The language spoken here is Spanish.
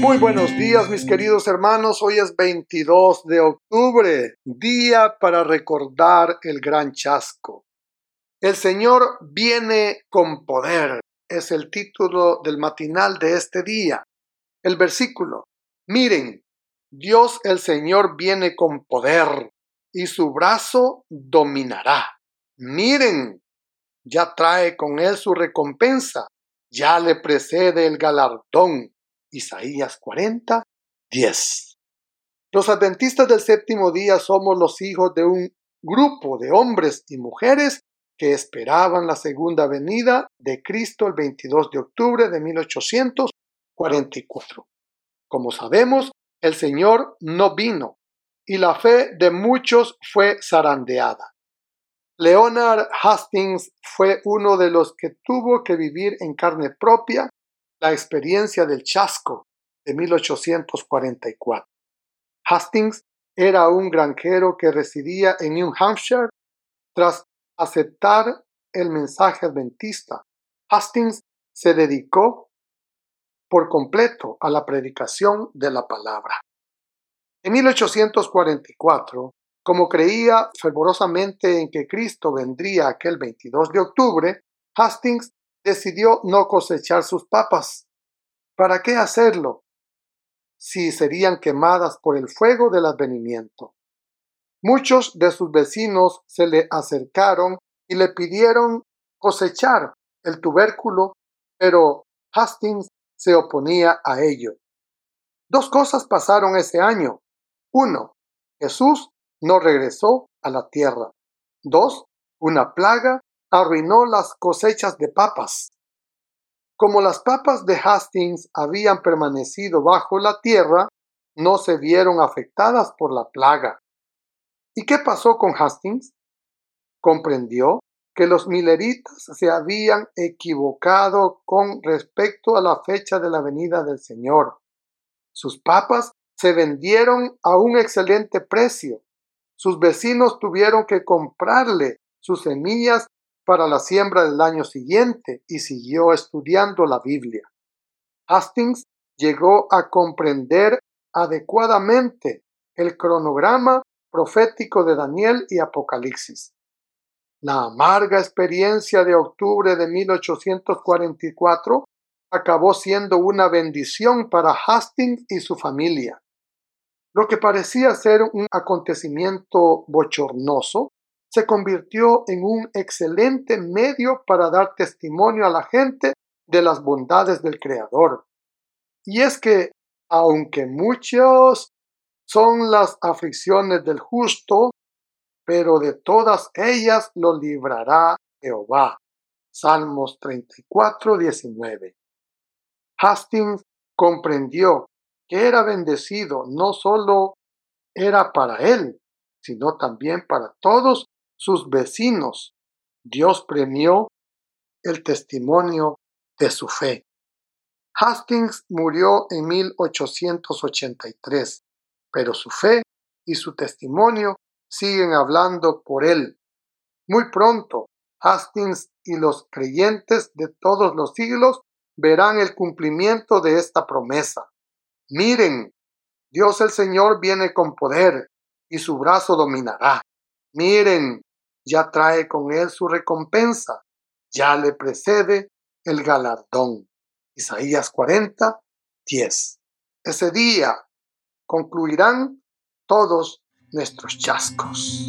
Muy buenos días mis queridos hermanos, hoy es 22 de octubre, día para recordar el gran chasco. El Señor viene con poder, es el título del matinal de este día. El versículo, miren, Dios el Señor viene con poder y su brazo dominará. Miren, ya trae con él su recompensa, ya le precede el galardón. Isaías 40, 10. Los adventistas del séptimo día somos los hijos de un grupo de hombres y mujeres que esperaban la segunda venida de Cristo el 22 de octubre de 1844. Como sabemos, el Señor no vino y la fe de muchos fue zarandeada. Leonard Hastings fue uno de los que tuvo que vivir en carne propia la experiencia del chasco de 1844. Hastings era un granjero que residía en New Hampshire. Tras aceptar el mensaje adventista, Hastings se dedicó por completo a la predicación de la palabra. En 1844, como creía fervorosamente en que Cristo vendría aquel 22 de octubre, Hastings decidió no cosechar sus papas. ¿Para qué hacerlo? Si serían quemadas por el fuego del advenimiento. Muchos de sus vecinos se le acercaron y le pidieron cosechar el tubérculo, pero Hastings se oponía a ello. Dos cosas pasaron ese año. Uno, Jesús no regresó a la tierra. Dos, una plaga arruinó las cosechas de papas. Como las papas de Hastings habían permanecido bajo la tierra, no se vieron afectadas por la plaga. ¿Y qué pasó con Hastings? Comprendió que los mileritas se habían equivocado con respecto a la fecha de la venida del Señor. Sus papas se vendieron a un excelente precio. Sus vecinos tuvieron que comprarle sus semillas para la siembra del año siguiente y siguió estudiando la Biblia. Hastings llegó a comprender adecuadamente el cronograma profético de Daniel y Apocalipsis. La amarga experiencia de octubre de 1844 acabó siendo una bendición para Hastings y su familia. Lo que parecía ser un acontecimiento bochornoso se convirtió en un excelente medio para dar testimonio a la gente de las bondades del Creador. Y es que, aunque muchos son las aflicciones del justo, pero de todas ellas lo librará Jehová. Salmos 34, 19. Hastings comprendió que era bendecido no solo era para él, sino también para todos sus vecinos. Dios premió el testimonio de su fe. Hastings murió en 1883, pero su fe y su testimonio siguen hablando por él. Muy pronto, Hastings y los creyentes de todos los siglos verán el cumplimiento de esta promesa. Miren, Dios el Señor viene con poder y su brazo dominará. Miren, ya trae con él su recompensa, ya le precede el galardón. Isaías 40, 10. Ese día concluirán todos nuestros chascos.